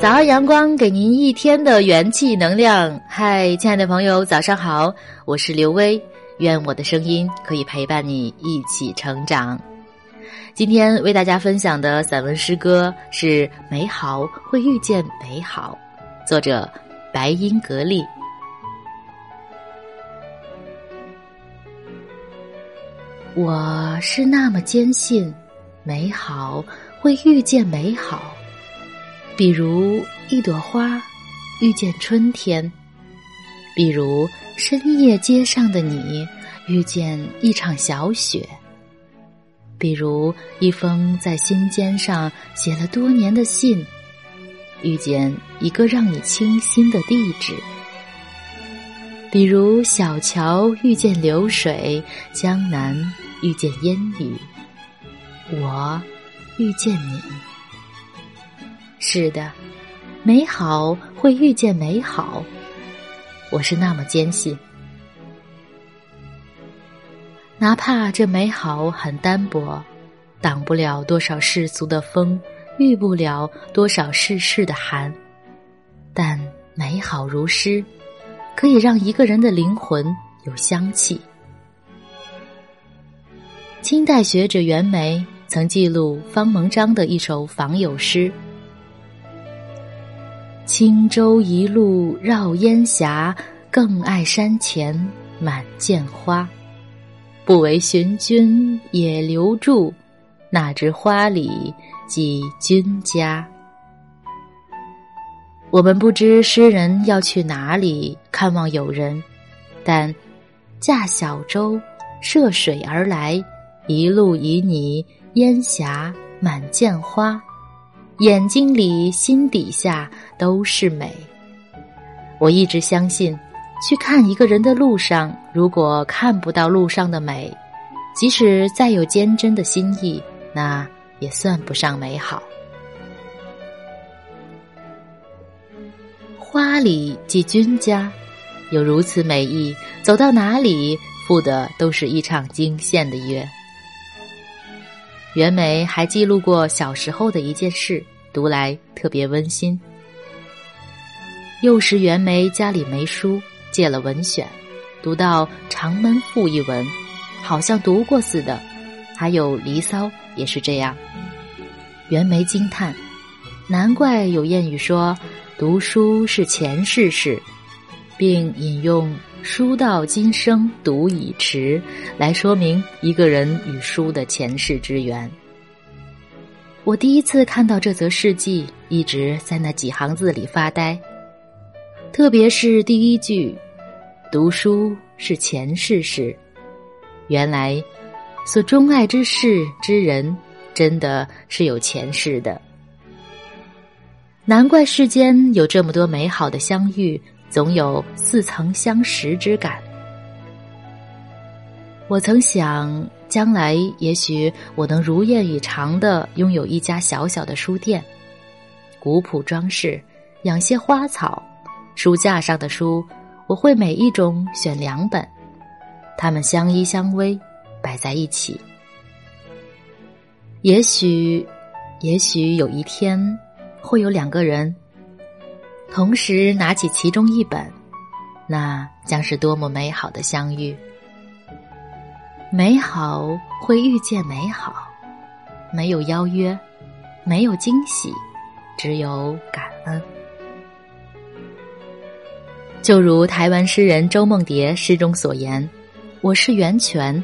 早安，阳光给您一天的元气能量。嗨，亲爱的朋友，早上好，我是刘薇。愿我的声音可以陪伴你一起成长。今天为大家分享的散文诗歌是《美好会遇见美好》，作者白英格丽。我是那么坚信，美好会遇见美好。比如一朵花遇见春天，比如深夜街上的你遇见一场小雪，比如一封在心尖上写了多年的信，遇见一个让你倾心的地址，比如小桥遇见流水，江南遇见烟雨，我遇见你。是的，美好会遇见美好，我是那么坚信。哪怕这美好很单薄，挡不了多少世俗的风，遇不了多少世事的寒，但美好如诗，可以让一个人的灵魂有香气。清代学者袁枚曾记录方蒙章的一首访友诗。轻舟一路绕烟霞，更爱山前满涧花。不为寻君也留住，那知花里寄君家。我们不知诗人要去哪里看望友人，但驾小舟涉水而来，一路旖旎，烟霞满涧花。眼睛里、心底下都是美。我一直相信，去看一个人的路上，如果看不到路上的美，即使再有坚贞的心意，那也算不上美好。花里寄君家，有如此美意，走到哪里，赴的都是一场惊羡的约。袁枚还记录过小时候的一件事，读来特别温馨。幼时袁枚家里没书，借了文选，读到《长门赋》一文，好像读过似的。还有《离骚》也是这样。袁枚惊叹：“难怪有谚语说，读书是前世事，并引用‘书到今生读已迟’来说明一个人与书的前世之缘。”我第一次看到这则事迹，一直在那几行字里发呆。特别是第一句：“读书是前世事。”原来，所钟爱之事之人，真的是有前世的。难怪世间有这么多美好的相遇，总有似曾相识之感。我曾想，将来也许我能如愿以偿的拥有一家小小的书店，古朴装饰，养些花草。书架上的书，我会每一种选两本，它们相依相偎，摆在一起。也许，也许有一天，会有两个人同时拿起其中一本，那将是多么美好的相遇！美好会遇见美好，没有邀约，没有惊喜，只有感恩。就如台湾诗人周梦蝶诗中所言：“我是源泉，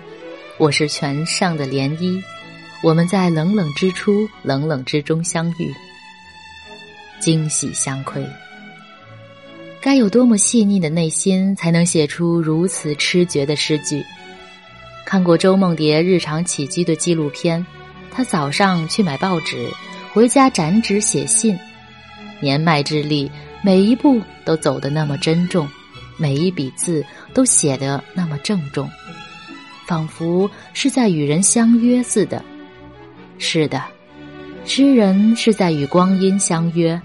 我是泉上的涟漪，我们在冷冷之初、冷冷之中相遇，惊喜相窥。该有多么细腻的内心，才能写出如此痴绝的诗句？看过周梦蝶日常起居的纪录片，她早上去买报纸，回家展纸写信，年迈之力。”每一步都走得那么珍重，每一笔字都写得那么郑重，仿佛是在与人相约似的。是的，诗人是在与光阴相约，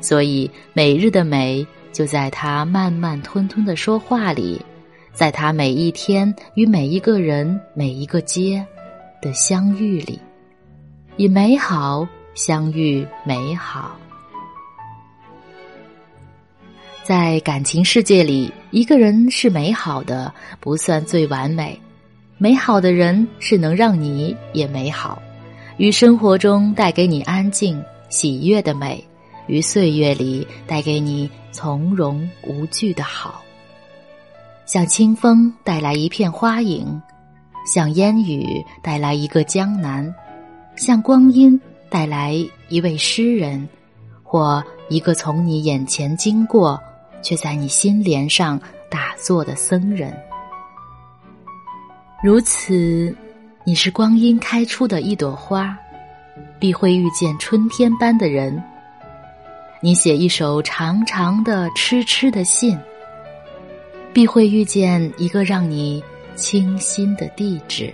所以每日的美就在他慢慢吞吞的说话里，在他每一天与每一个人、每一个街的相遇里，以美好相遇美好。在感情世界里，一个人是美好的，不算最完美。美好的人是能让你也美好，于生活中带给你安静、喜悦的美，于岁月里带给你从容无惧的好。像清风带来一片花影，像烟雨带来一个江南，像光阴带来一位诗人，或一个从你眼前经过。却在你心帘上打坐的僧人，如此，你是光阴开出的一朵花，必会遇见春天般的人。你写一首长长的、痴痴的信，必会遇见一个让你倾心的地址。